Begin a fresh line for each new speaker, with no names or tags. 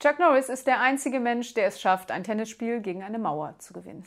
Chuck Norris ist der einzige Mensch, der es schafft, ein Tennisspiel gegen eine Mauer zu gewinnen.